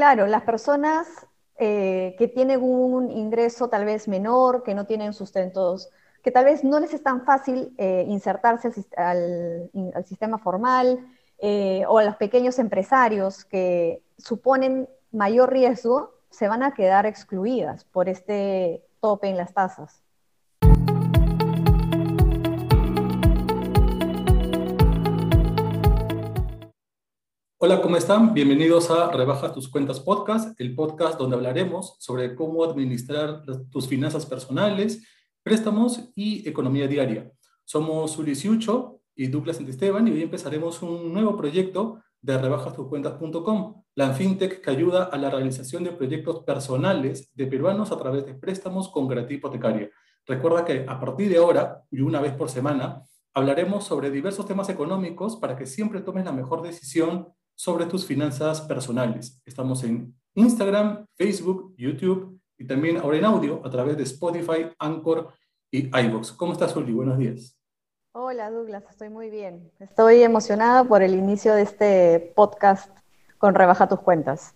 Claro, las personas eh, que tienen un ingreso tal vez menor, que no tienen sustentos, que tal vez no les es tan fácil eh, insertarse al, sistema formal, eh, o a los pequeños empresarios que suponen mayor riesgo, se van a quedar excluidas por este tope en las tasas. Hola, ¿cómo están? Bienvenidos a Rebaja tus cuentas podcast, el podcast donde hablaremos sobre cómo administrar tus finanzas personales, préstamos y economía diaria. Somos Ulis Yucho y Douglas Santisteban y hoy empezaremos un nuevo proyecto de rebajastuscuentas.com, la fintech que ayuda a la realización de proyectos personales de peruanos a través de préstamos con garantía hipotecaria. Recuerda que a partir de ahora y una vez por semana hablaremos sobre diversos temas económicos para que siempre tomes la mejor decisión sobre tus finanzas personales. Estamos en Instagram, Facebook, YouTube y también ahora en audio a través de Spotify, Anchor y iVoox. ¿Cómo estás, Uli? Buenos días. Hola, Douglas, estoy muy bien. Estoy emocionada por el inicio de este podcast con Rebaja tus cuentas.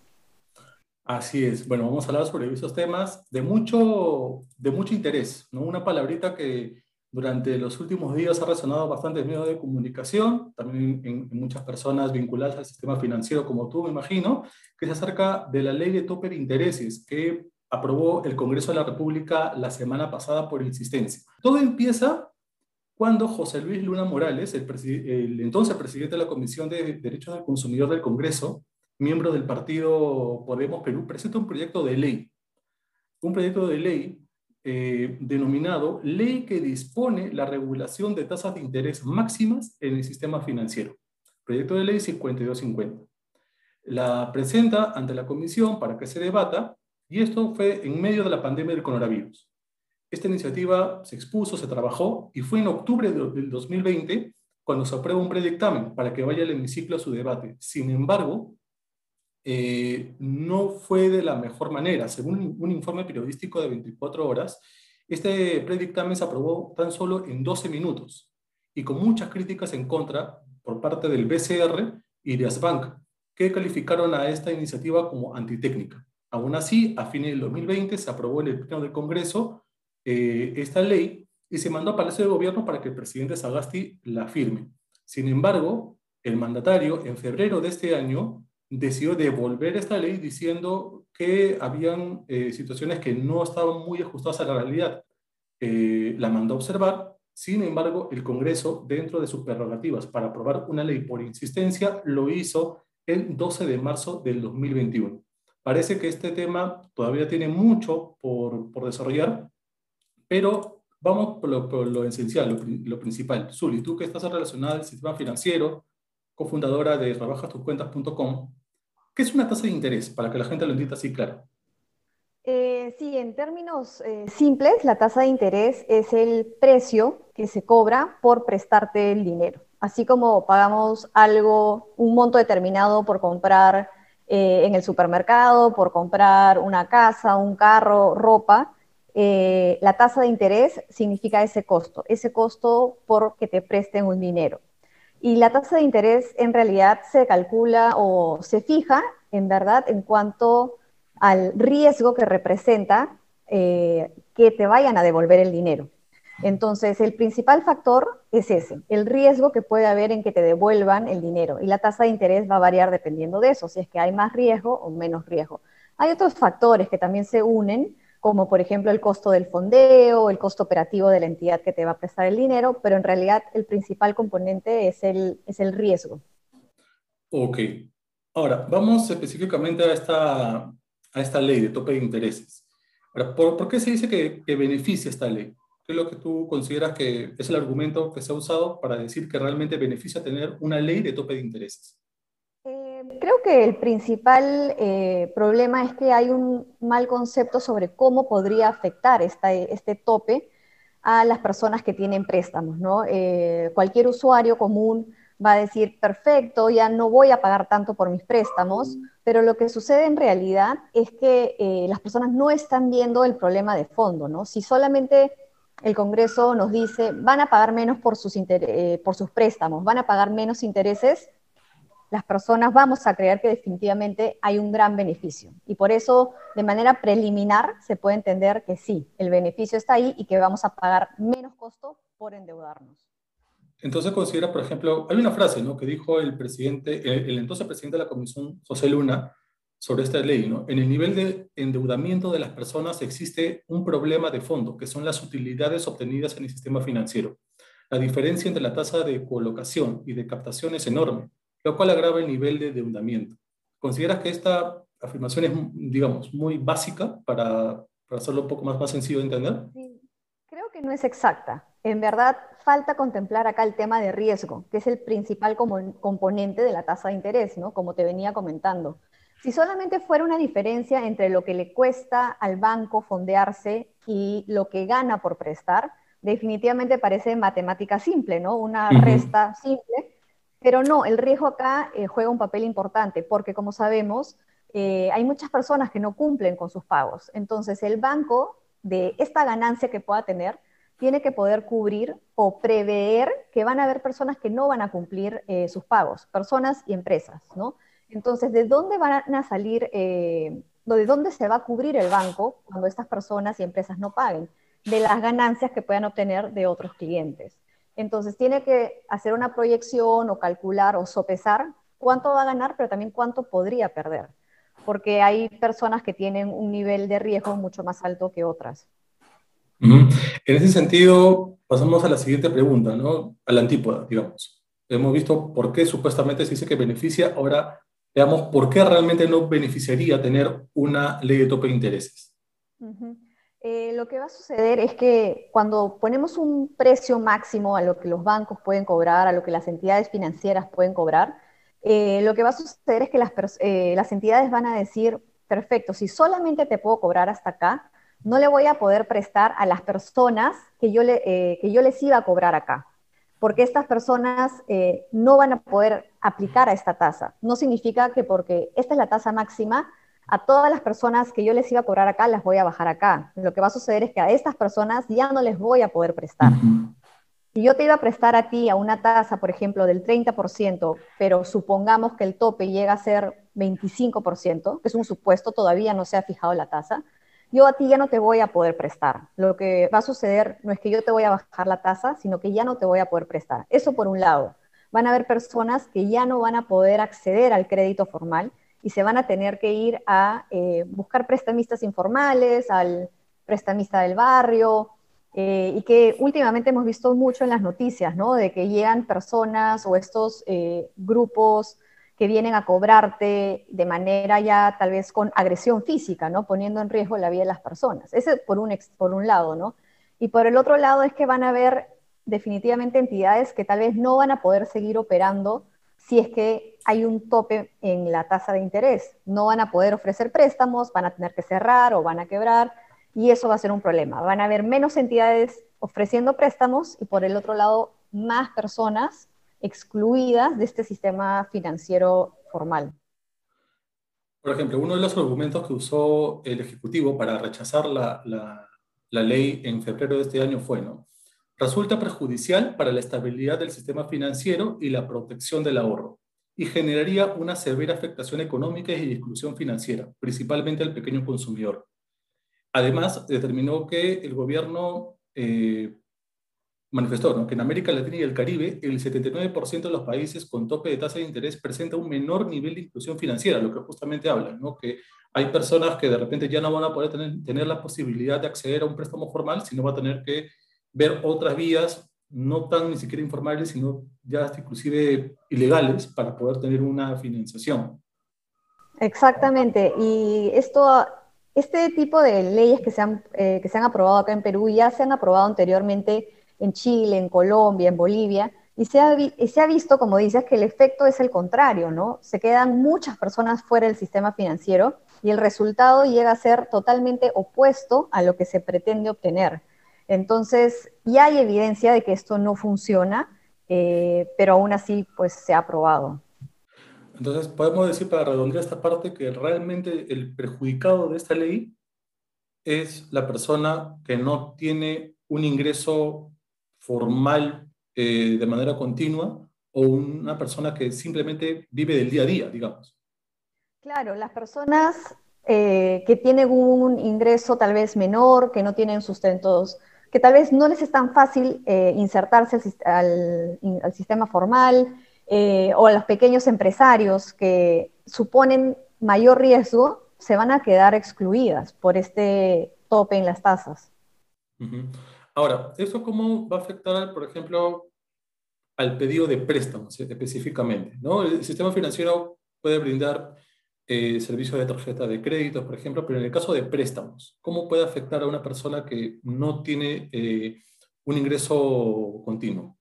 Así es. Bueno, vamos a hablar sobre esos temas de mucho, de mucho interés, ¿no? Una palabrita que durante los últimos días ha resonado bastante en medios de comunicación, también en, muchas personas vinculadas al sistema financiero como tú, me imagino, que se acerca de la ley de tope de intereses que aprobó el Congreso de la República la semana pasada por insistencia. Todo empieza cuando José Luis Luna Morales, el entonces presidente de la Comisión de Derechos del Consumidor del Congreso, miembro del partido Podemos Perú, presenta un proyecto de ley. Un proyecto de ley eh, denominado Ley que dispone la regulación de tasas de interés máximas en el sistema financiero. Proyecto de ley 5250. La presenta ante la comisión para que se debata y esto fue en medio de la pandemia del coronavirus. Esta iniciativa se expuso, se trabajó y fue en octubre del 2020 cuando se aprueba un predictamen para que vaya al hemiciclo a su debate. Sin embargo, eh, no fue de la mejor manera. Según un informe periodístico de 24 horas, este predictamen se aprobó tan solo en 12 minutos y con muchas críticas en contra por parte del BCR y de Asbank, que calificaron a esta iniciativa como antitécnica. Aún así, a fines del 2020 se aprobó en el Pleno del Congreso eh, esta ley y se mandó a Palacio de Gobierno para que el presidente Sagasti la firme. Sin embargo, el mandatario en febrero de este año decidió devolver esta ley diciendo que habían eh, situaciones que no estaban muy ajustadas a la realidad. Eh, la mandó a observar, sin embargo, el Congreso, dentro de sus prerrogativas para aprobar una ley por insistencia, lo hizo el 12 de marzo del 2021. Parece que este tema todavía tiene mucho por, por desarrollar, pero vamos por lo, esencial, lo, lo, principal. Zuli, tú que estás relacionada al sistema financiero, cofundadora de trabajastuscuentas.com. ¿Qué es una tasa de interés? Para que la gente lo entienda así claro. Eh, sí, en términos eh, simples, la tasa de interés es el precio que se cobra por prestarte el dinero. Así como pagamos algo, un monto determinado por comprar eh, en el supermercado, por comprar una casa, un carro, ropa, la tasa de interés significa ese costo, ese costo por que te presten un dinero. Y la tasa de interés en realidad se calcula o se fija, en verdad, en cuanto al riesgo que representa eh, que te vayan a devolver el dinero. Entonces, el principal factor es ese, el riesgo que puede haber en que te devuelvan el dinero. Y la tasa de interés va a variar dependiendo de eso, si es que hay más riesgo o menos riesgo. Hay otros factores que también se unen, como por ejemplo el costo del fondeo, el costo operativo de la entidad que te va a prestar el dinero, pero en realidad el principal componente es el, es el riesgo. Ok. Ahora, vamos específicamente a esta, a esta ley de tope de intereses. Ahora, ¿por, qué se dice que, que beneficia esta ley? ¿Qué es lo que tú consideras que es el argumento que se ha usado para decir que realmente beneficia tener una ley de tope de intereses? Creo que el principal eh, problema es que hay un mal concepto sobre cómo podría afectar este tope a las personas que tienen préstamos. ¿no? Eh, cualquier usuario común va a decir, perfecto, ya no voy a pagar tanto por mis préstamos, pero lo que sucede en realidad es que eh, las personas no están viendo el problema de fondo. ¿no? Si solamente el Congreso nos dice, van a pagar menos por sus, por sus préstamos, van a pagar menos intereses, las personas vamos a creer que definitivamente hay un gran beneficio. Y por eso, de manera preliminar, se puede entender que sí, el beneficio está ahí y que vamos a pagar menos costo por endeudarnos. Entonces considera, por ejemplo, hay una frase ¿no? que dijo el presidente, el, entonces presidente de la Comisión, José Luna, sobre esta ley. ¿no? En el nivel de endeudamiento de las personas existe un problema de fondo, que son las utilidades obtenidas en el sistema financiero. La diferencia entre la tasa de colocación y de captación es enorme lo cual agrava el nivel de endeudamiento. ¿Consideras que esta afirmación es, digamos, muy básica para, para hacerlo un poco más, más sencillo de entender? Sí, creo que no es exacta. En verdad, falta contemplar acá el tema de riesgo, que es el principal componente de la tasa de interés, ¿no? Como te venía comentando. Si solamente fuera una diferencia entre lo que le cuesta al banco fondearse y lo que gana por prestar, definitivamente parece matemática simple, ¿no? Una resta simple, pero no, el riesgo acá eh, juega un papel importante porque, como sabemos, eh, hay muchas personas que no cumplen con sus pagos. Entonces, el banco, de esta ganancia que pueda tener, tiene que poder cubrir o prever que van a haber personas que no van a cumplir eh, sus pagos, personas y empresas, ¿no? Entonces, ¿de dónde van a salir, de dónde se va a cubrir el banco cuando estas personas y empresas no paguen? De las ganancias que puedan obtener de otros clientes. Entonces tiene que hacer una proyección o calcular o sopesar cuánto va a ganar, pero también cuánto podría perder, porque hay personas que tienen un nivel de riesgo mucho más alto que otras. En ese sentido, pasamos a la siguiente pregunta, ¿no? A la antípoda, digamos. Hemos visto por qué supuestamente se dice que beneficia, ahora veamos por qué realmente no beneficiaría tener una ley de tope de intereses. Eh, lo que va a suceder es que cuando ponemos un precio máximo a lo que los bancos pueden cobrar, a lo que las entidades financieras pueden cobrar, eh, lo que va a suceder es que las, eh, las, entidades van a decir, perfecto, si solamente te puedo cobrar hasta acá, no le voy a poder prestar a las personas que yo, le, que yo les iba a cobrar acá, porque estas personas no van a poder aplicar a esta tasa. No significa que porque esta es la tasa máxima, a todas las personas que yo les iba a cobrar acá, las voy a bajar acá. Lo que va a suceder es que a estas personas ya no les voy a poder prestar. Si yo te iba a prestar a ti a una tasa, por ejemplo, del 30%, pero supongamos que el tope llega a ser 25%, que es un supuesto, todavía no se ha fijado la tasa, yo a ti ya no te voy a poder prestar. Lo que va a suceder no es que yo te voy a bajar la tasa, sino que ya no te voy a poder prestar. Eso por un lado. Van a haber personas que ya no van a poder acceder al crédito formal y se van a tener que ir a eh, buscar prestamistas informales, al prestamista del barrio, eh, y que últimamente hemos visto mucho en las noticias, ¿no? De que llegan personas o estos eh, grupos que vienen a cobrarte de manera ya tal vez con agresión física, ¿no? Poniendo en riesgo la vida de las personas. Ese por un, por un lado, ¿no? Y por el otro lado es que van a haber definitivamente entidades que tal vez no van a poder seguir operando si es que hay un tope en la tasa de interés. No van a poder ofrecer préstamos, van a tener que cerrar o van a quebrar y eso va a ser un problema. Van a haber menos entidades ofreciendo préstamos y por el otro lado más personas excluidas de este sistema financiero formal. Por ejemplo, uno de los argumentos que usó el Ejecutivo para rechazar la, ley en febrero de este año fue, ¿no? Resulta perjudicial para la estabilidad del sistema financiero y la protección del ahorro, y generaría una severa afectación económica y exclusión financiera, principalmente al pequeño consumidor. Además, determinó que el gobierno eh, manifestó que en América Latina y el Caribe el 79% de los países con tope de tasa de interés presenta un menor nivel de inclusión financiera, lo que justamente habla, ¿no? que hay personas que de repente ya no van a poder tener, tener la posibilidad de acceder a un préstamo formal, sino va a tener que ver otras vías, no tan ni siquiera informales, sino ya inclusive ilegales, para poder tener una financiación. Exactamente, y esto, este tipo de leyes que se, han, eh, que se han aprobado acá en Perú ya se han aprobado anteriormente en Chile, en Colombia, en Bolivia, y se ha, y se ha visto, como dices, que el efecto es el contrario, ¿no? Se quedan muchas personas fuera del sistema financiero y el resultado llega a ser totalmente opuesto a lo que se pretende obtener. Entonces, ya hay evidencia de que esto no funciona, eh, pero aún así, pues se ha probado. Entonces, podemos decir para redondear esta parte que realmente el perjudicado de esta ley es la persona que no tiene un ingreso formal eh, de manera continua o una persona que simplemente vive del día a día, digamos. Claro, las personas eh, que tienen un ingreso tal vez menor, que no tienen sustentos, que tal vez no les es tan fácil eh, insertarse al, sistema formal, eh, o a los pequeños empresarios que suponen mayor riesgo, se van a quedar excluidas por este tope en las tasas. Ahora, ¿eso cómo va a afectar, por ejemplo, al pedido de préstamos específicamente? ¿no? El sistema financiero puede brindar eh, servicios de tarjeta de crédito, por ejemplo, pero en el caso de préstamos, ¿cómo puede afectar a una persona que no tiene eh, un ingreso continuo?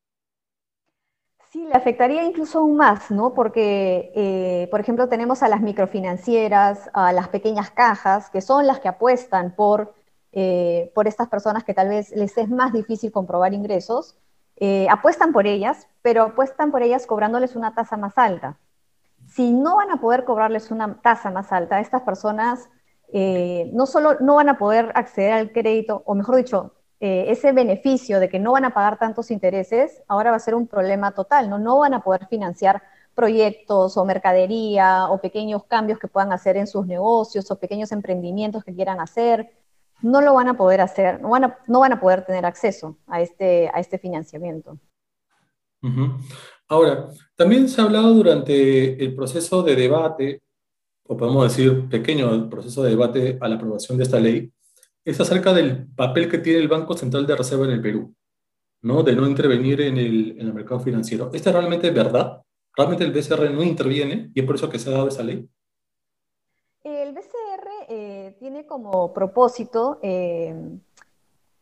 Sí, le afectaría incluso aún más, ¿no? Porque, eh, por ejemplo, tenemos a las microfinancieras, a las pequeñas cajas, que son las que apuestan por, por estas personas que tal vez les es más difícil comprobar ingresos, apuestan por ellas, pero apuestan por ellas cobrándoles una tasa más alta si no van a poder cobrarles una tasa más alta, estas personas eh, no solo no van a poder acceder al crédito, o mejor dicho, eh, ese beneficio de que no van a pagar tantos intereses, ahora va a ser un problema total, ¿no? No van a poder financiar proyectos o mercadería o pequeños cambios que puedan hacer en sus negocios o pequeños emprendimientos que quieran hacer. No lo van a poder hacer, no van a, no van a poder tener acceso a este, a este financiamiento. Ahora, también se ha hablado durante el proceso de debate, o podemos decir pequeño proceso de debate a la aprobación de esta ley, es acerca del papel que tiene el Banco Central de Reserva en el Perú, ¿no? de no intervenir en el, mercado financiero. ¿Esta es realmente verdad? ¿Realmente el BCR no interviene y es por eso que se ha dado esa ley? El BCR eh, tiene como propósito eh,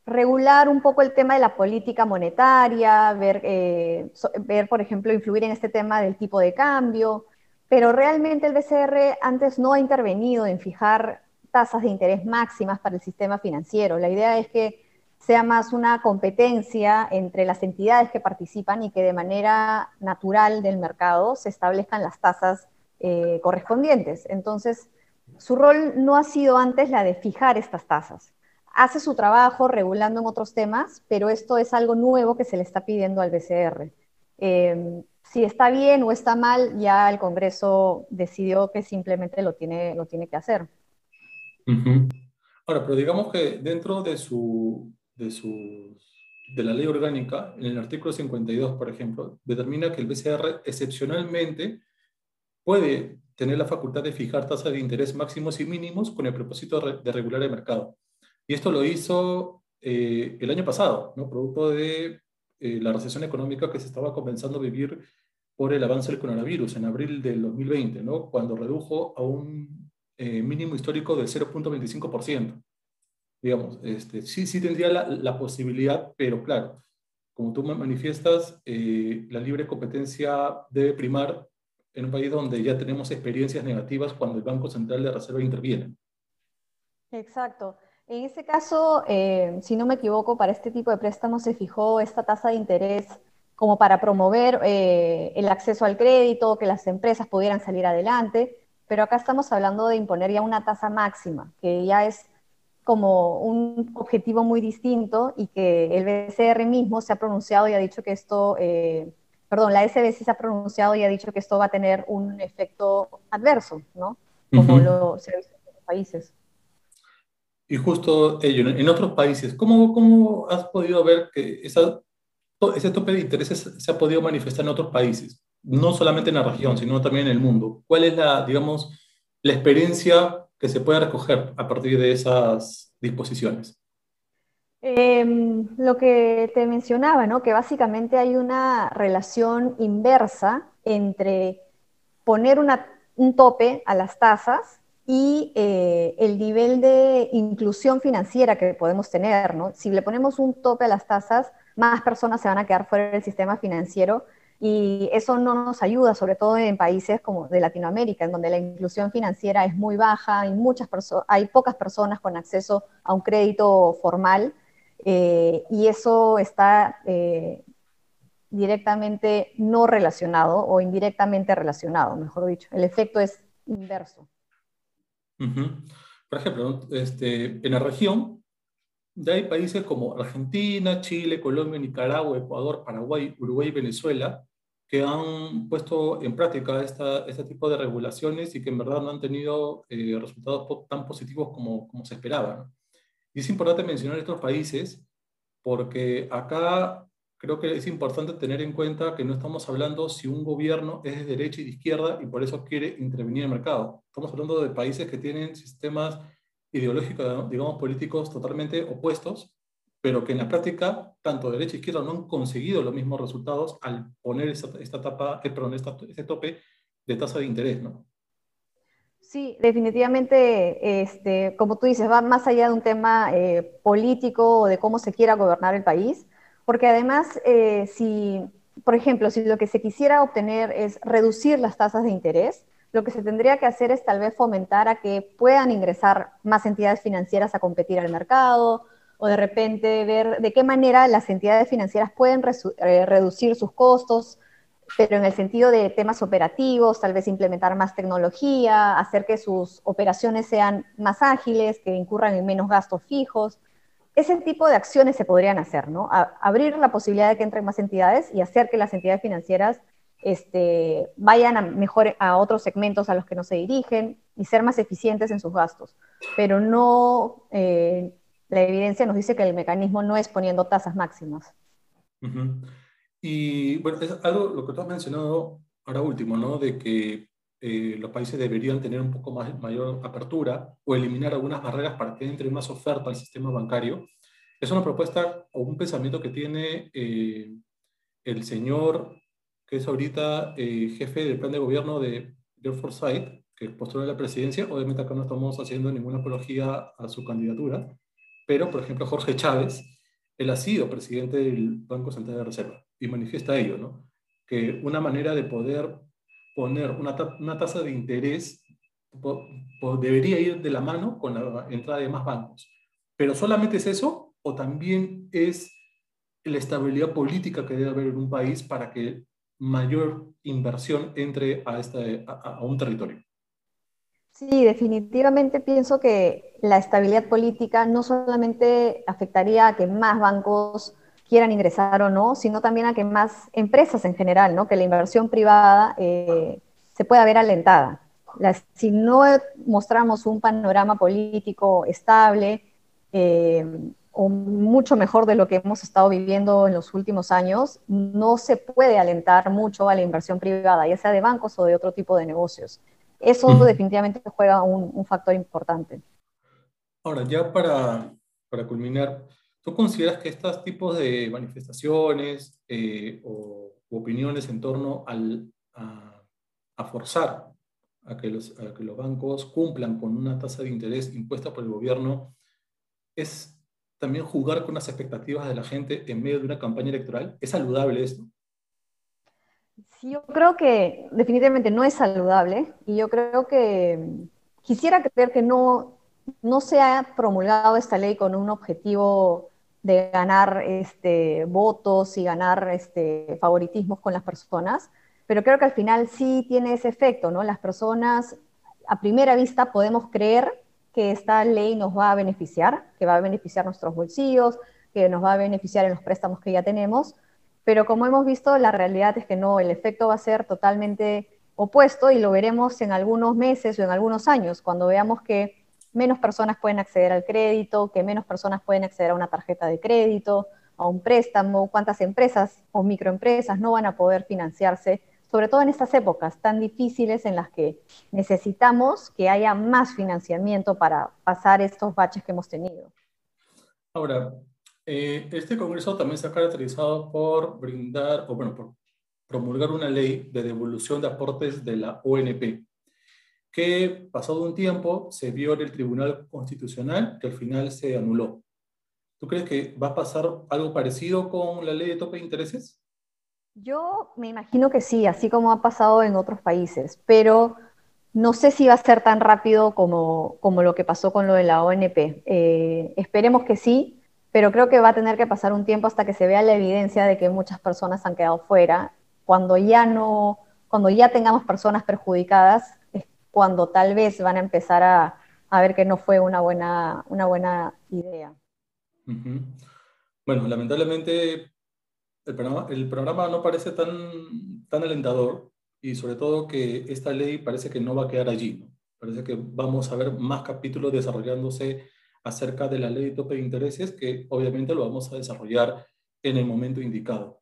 regular un poco el tema de la política monetaria, ver, eh, ver, por ejemplo, influir en este tema del tipo de cambio, pero realmente el BCR antes no ha intervenido en fijar tasas de interés máximas para el sistema financiero. La idea es que sea más una competencia entre las entidades que participan y que de manera natural del mercado se establezcan las tasas eh, correspondientes. Entonces, su rol no ha sido antes la de fijar estas tasas hace su trabajo regulando en otros temas, pero esto es algo nuevo que se le está pidiendo al BCR. Em, si está bien o está mal, ya el Congreso decidió que simplemente lo tiene, lo tiene que hacer. Ahora, pero digamos que dentro de, su, de, su, de la ley orgánica, en el artículo 52, por ejemplo, determina que el BCR excepcionalmente puede tener la facultad de fijar tasas de interés máximos y mínimos con el propósito de regular el mercado. Y esto lo hizo eh, el año pasado, ¿no? producto de eh, la recesión económica que se estaba comenzando a vivir por el avance del coronavirus en abril del 2020, ¿no? cuando redujo a un eh, mínimo histórico del 0.25%. Digamos, este, sí, sí tendría la, la, posibilidad, pero claro, como tú manifiestas, la libre competencia debe primar en un país donde ya tenemos experiencias negativas cuando el Banco Central de Reserva interviene. Exacto. En ese caso, eh, si no me equivoco, para este tipo de préstamos se fijó esta tasa de interés como para promover eh, el acceso al crédito, que las empresas pudieran salir adelante, pero acá estamos hablando de imponer ya una tasa máxima, que ya es como un objetivo muy distinto y que el BCR mismo se ha pronunciado y ha dicho que esto, eh, perdón, la SBC se ha pronunciado y ha dicho que esto va a tener un efecto adverso, ¿no? Como lo se ha visto en otros países. Y justo ello, en otros países, ¿cómo, cómo has podido ver que esa, ese tope de intereses se ha podido manifestar en otros países? No solamente en la región, sino también en el mundo. ¿Cuál es la, digamos, la experiencia que se puede recoger a partir de esas disposiciones? Em, lo que te mencionaba, ¿no? que básicamente hay una relación inversa entre poner un tope a las tasas y eh, el nivel de inclusión financiera que podemos tener, ¿no? Si le ponemos un tope a las tasas, más personas se van a quedar fuera del sistema financiero y eso no nos ayuda, sobre todo en países como de Latinoamérica, en donde la inclusión financiera es muy baja, hay, muchas hay pocas personas con acceso a un crédito formal eh, y eso está eh, directamente no relacionado o indirectamente relacionado, mejor dicho. El efecto es inverso. Por ejemplo, este, en la región ya hay países como Argentina, Chile, Colombia, Nicaragua, Ecuador, Paraguay, Uruguay y Venezuela que han puesto en práctica esta, este tipo de regulaciones y que en verdad no han tenido eh, resultados tan positivos como, como se esperaba. Y es importante mencionar estos países porque acá creo que es importante tener en cuenta que no estamos hablando si un gobierno es de derecha y de izquierda y por eso quiere intervenir en el mercado. Estamos hablando de países que tienen sistemas ideológicos, digamos, políticos totalmente opuestos, pero que en la práctica, tanto derecha e izquierda no han conseguido los mismos resultados al poner esta, esta tapa, eh, perdón, este tope de tasa de interés, ¿no? Sí, definitivamente, este, como tú dices, va más allá de un tema eh, político o de cómo se quiera gobernar el país, porque además, eh, si, por ejemplo, si lo que se quisiera obtener es reducir las tasas de interés, lo que se tendría que hacer es tal vez fomentar a que puedan ingresar más entidades financieras a competir al mercado, o de repente ver de qué manera las entidades financieras pueden eh, reducir sus costos, pero en el sentido de temas operativos, tal vez implementar más tecnología, hacer que sus operaciones sean más ágiles, que incurran en menos gastos fijos. Ese tipo de acciones se podrían hacer, ¿no? abrir la posibilidad de que entren más entidades y hacer que las entidades financieras este, vayan a mejor a otros segmentos a los que no se dirigen y ser más eficientes en sus gastos. Pero no, eh, la evidencia nos dice que el mecanismo no es poniendo tasas máximas. Y bueno, es algo lo que tú has mencionado ahora último, ¿no? De que eh, los países deberían tener un poco más mayor apertura o eliminar algunas barreras para que entre más oferta al sistema bancario. Es una propuesta o un pensamiento que tiene eh, el señor que es ahorita eh, jefe del plan de gobierno de George Forsyth, que postuló a la presidencia. Obviamente acá no estamos haciendo ninguna apología a su candidatura, pero por ejemplo Jorge Chávez, él ha sido presidente del Banco Central de Reserva y manifiesta ello, ¿no? Que una manera de poder poner una, una tasa de interés debería ir de la mano con la entrada de más bancos. Pero solamente es eso o también es la estabilidad política que debe haber en un país para que mayor inversión entre a, este, a un territorio. Sí, definitivamente pienso que la estabilidad política no solamente afectaría a que más bancos quieran ingresar o no, sino también a que más empresas en general, ¿no? que la inversión privada eh, se pueda ver alentada. si no mostramos un panorama político estable eh, o mucho mejor de lo que hemos estado viviendo en los últimos años, no se puede alentar mucho a la inversión privada, ya sea de bancos o de otro tipo de negocios. Eso definitivamente juega un, un, factor importante. Ahora, ya para, para culminar, ¿Tú consideras que estos tipos de manifestaciones eh, o opiniones en torno al, a, forzar a que, los, que los bancos cumplan con una tasa de interés impuesta por el gobierno es también jugar con las expectativas de la gente en medio de una campaña electoral? ¿Es saludable esto? Sí, yo creo que definitivamente no es saludable y yo creo que quisiera creer que no, no se ha promulgado esta ley con un objetivo de ganar este, votos y ganar este, favoritismos con las personas, pero creo que al final sí tiene ese efecto, ¿no? Las personas, a primera vista, podemos creer que esta ley nos va a beneficiar, que va a beneficiar nuestros bolsillos, que nos va a beneficiar en los préstamos que ya tenemos, pero como hemos visto, la realidad es que no, el efecto va a ser totalmente opuesto y lo veremos en algunos meses o en algunos años, cuando veamos que menos personas pueden acceder al crédito, que menos personas pueden acceder a una tarjeta de crédito, a un préstamo, cuántas empresas o microempresas no van a poder financiarse, sobre todo en estas épocas tan difíciles en las que necesitamos que haya más financiamiento para pasar estos baches que hemos tenido. Ahora, eh, este Congreso también se ha caracterizado por brindar, o bueno, por promulgar una ley de devolución de aportes de la ONP que pasado un tiempo se vio en el Tribunal Constitucional que al final se anuló. ¿Tú crees que va a pasar algo parecido con la ley de tope de intereses? Yo me imagino que sí, así como ha pasado en otros países, pero no sé si va a ser tan rápido como, como lo que pasó con lo de la ONP. Eh, esperemos que sí, pero creo que va a tener que pasar un tiempo hasta que se vea la evidencia de que muchas personas han quedado fuera. Cuando ya no, cuando ya tengamos personas perjudicadas, cuando tal vez van a empezar a, a ver que no fue una buena, una buena idea. Bueno, lamentablemente el programa, el programa, no parece tan, tan alentador y sobre todo que esta ley parece que no va a quedar allí. Parece que vamos a ver más capítulos desarrollándose acerca de la ley de tope de intereses que obviamente lo vamos a desarrollar en el momento indicado.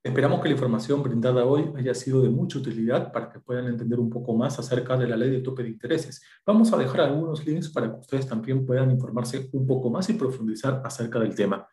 Esperamos que la información brindada hoy haya sido de mucha utilidad para que puedan entender un poco más acerca de la ley de tope de intereses. Vamos a dejar algunos links para que ustedes también puedan informarse un poco más y profundizar acerca del tema.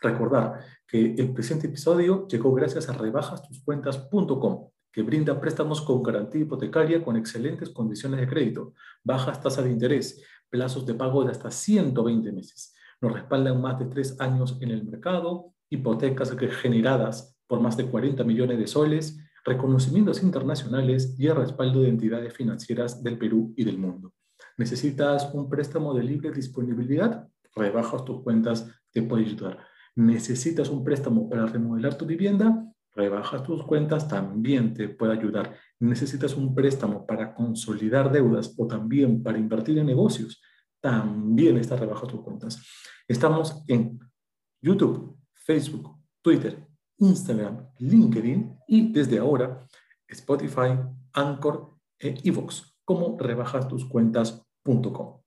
Recordar que el presente episodio llegó gracias a rebajastuscuentas.com, que brinda préstamos con garantía hipotecaria con excelentes condiciones de crédito, bajas tasas de interés, plazos de pago de hasta 120 meses. Nos respaldan más de tres años en el mercado, hipotecas generadas por más de 40 millones de soles, reconocimientos internacionales y el respaldo de entidades financieras del Perú y del mundo. ¿Necesitas un préstamo de libre disponibilidad? Rebajas tus cuentas, te puede ayudar. ¿Necesitas un préstamo para remodelar tu vivienda? Rebajas tus cuentas, también te puede ayudar. ¿Necesitas un préstamo para consolidar deudas o también para invertir en negocios? También está rebajas tus cuentas. Estamos en YouTube, Facebook, Twitter, Instagram, LinkedIn y desde ahora Spotify, Anchor e Evox como rebajastuscuentas.com.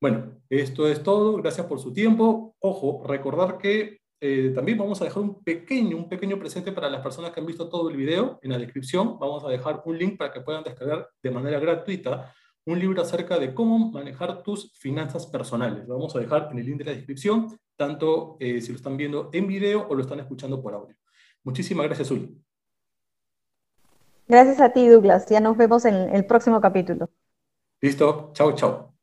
Bueno, esto es todo. Gracias por su tiempo. Ojo, recordar que eh, también vamos a dejar un pequeño, un pequeño presente para las personas que han visto todo el video. En la descripción vamos a dejar un link para que puedan descargar de manera gratuita un libro acerca de cómo manejar tus finanzas personales. Lo vamos a dejar en el link de la descripción, tanto eh, si lo están viendo en video o lo están escuchando por audio. Muchísimas gracias, Uli. Gracias a ti, Douglas. Ya nos vemos en el próximo capítulo. Listo. Chao, chao.